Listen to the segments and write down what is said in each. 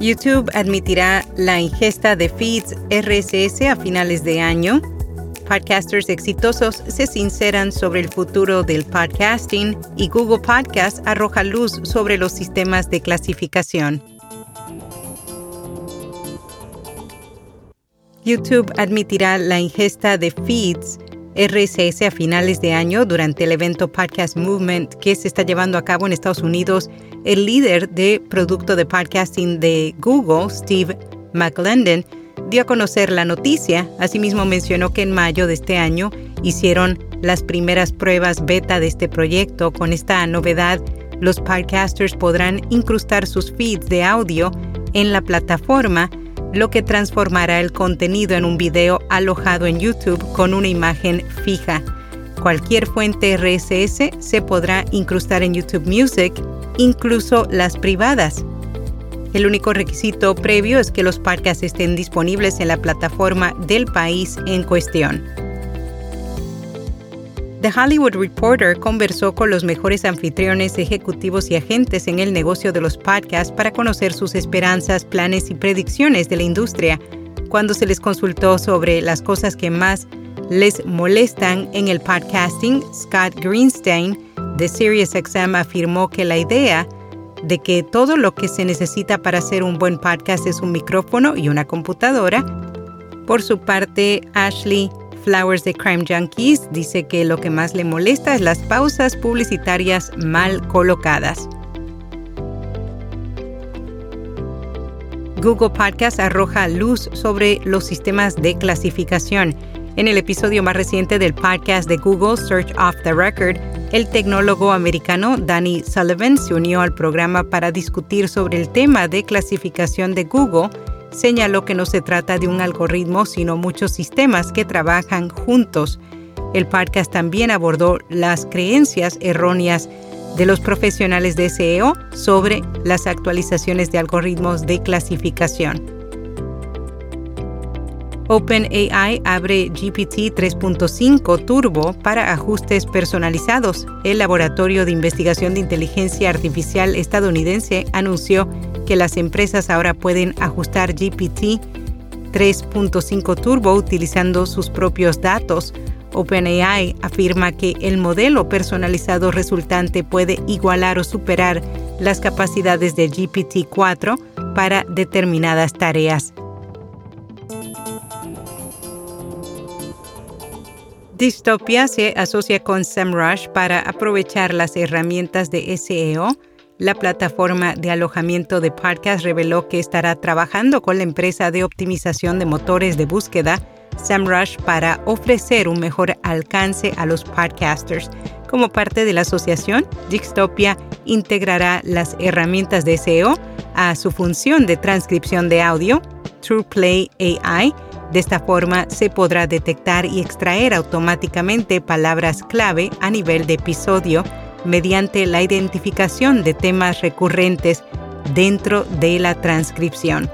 YouTube admitirá la ingesta de feeds RSS a finales de año. Podcasters exitosos se sinceran sobre el futuro del podcasting y Google Podcast arroja luz sobre los sistemas de clasificación. YouTube admitirá la ingesta de feeds RSS a finales de año durante el evento Podcast Movement que se está llevando a cabo en Estados Unidos. El líder de producto de podcasting de Google, Steve McLendon, dio a conocer la noticia. Asimismo mencionó que en mayo de este año hicieron las primeras pruebas beta de este proyecto. Con esta novedad, los podcasters podrán incrustar sus feeds de audio en la plataforma lo que transformará el contenido en un video alojado en YouTube con una imagen fija. Cualquier fuente RSS se podrá incrustar en YouTube Music, incluso las privadas. El único requisito previo es que los podcasts estén disponibles en la plataforma del país en cuestión. The Hollywood Reporter conversó con los mejores anfitriones, ejecutivos y agentes en el negocio de los podcasts para conocer sus esperanzas, planes y predicciones de la industria. Cuando se les consultó sobre las cosas que más les molestan en el podcasting, Scott Greenstein de SiriusXM afirmó que la idea de que todo lo que se necesita para hacer un buen podcast es un micrófono y una computadora. Por su parte, Ashley Flowers de Crime Junkies dice que lo que más le molesta es las pausas publicitarias mal colocadas. Google Podcast arroja luz sobre los sistemas de clasificación. En el episodio más reciente del podcast de Google Search Off the Record, el tecnólogo americano Danny Sullivan se unió al programa para discutir sobre el tema de clasificación de Google señaló que no se trata de un algoritmo, sino muchos sistemas que trabajan juntos. El podcast también abordó las creencias erróneas de los profesionales de SEO sobre las actualizaciones de algoritmos de clasificación. OpenAI abre GPT 3.5 Turbo para ajustes personalizados. El Laboratorio de Investigación de Inteligencia Artificial estadounidense anunció que las empresas ahora pueden ajustar GPT 3.5 Turbo utilizando sus propios datos. OpenAI afirma que el modelo personalizado resultante puede igualar o superar las capacidades de GPT-4 para determinadas tareas. Dystopia se asocia con SEMrush para aprovechar las herramientas de SEO. La plataforma de alojamiento de podcast reveló que estará trabajando con la empresa de optimización de motores de búsqueda SEMrush para ofrecer un mejor alcance a los podcasters. Como parte de la asociación, Dystopia integrará las herramientas de SEO a su función de transcripción de audio, TruePlay AI, de esta forma se podrá detectar y extraer automáticamente palabras clave a nivel de episodio mediante la identificación de temas recurrentes dentro de la transcripción.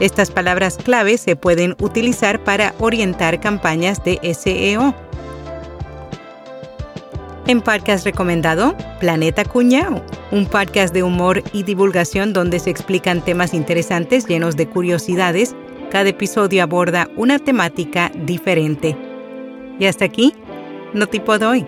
Estas palabras clave se pueden utilizar para orientar campañas de SEO. En podcast recomendado, Planeta Cuñao, un podcast de humor y divulgación donde se explican temas interesantes llenos de curiosidades cada episodio aborda una temática diferente. Y hasta aquí, no tipo doy.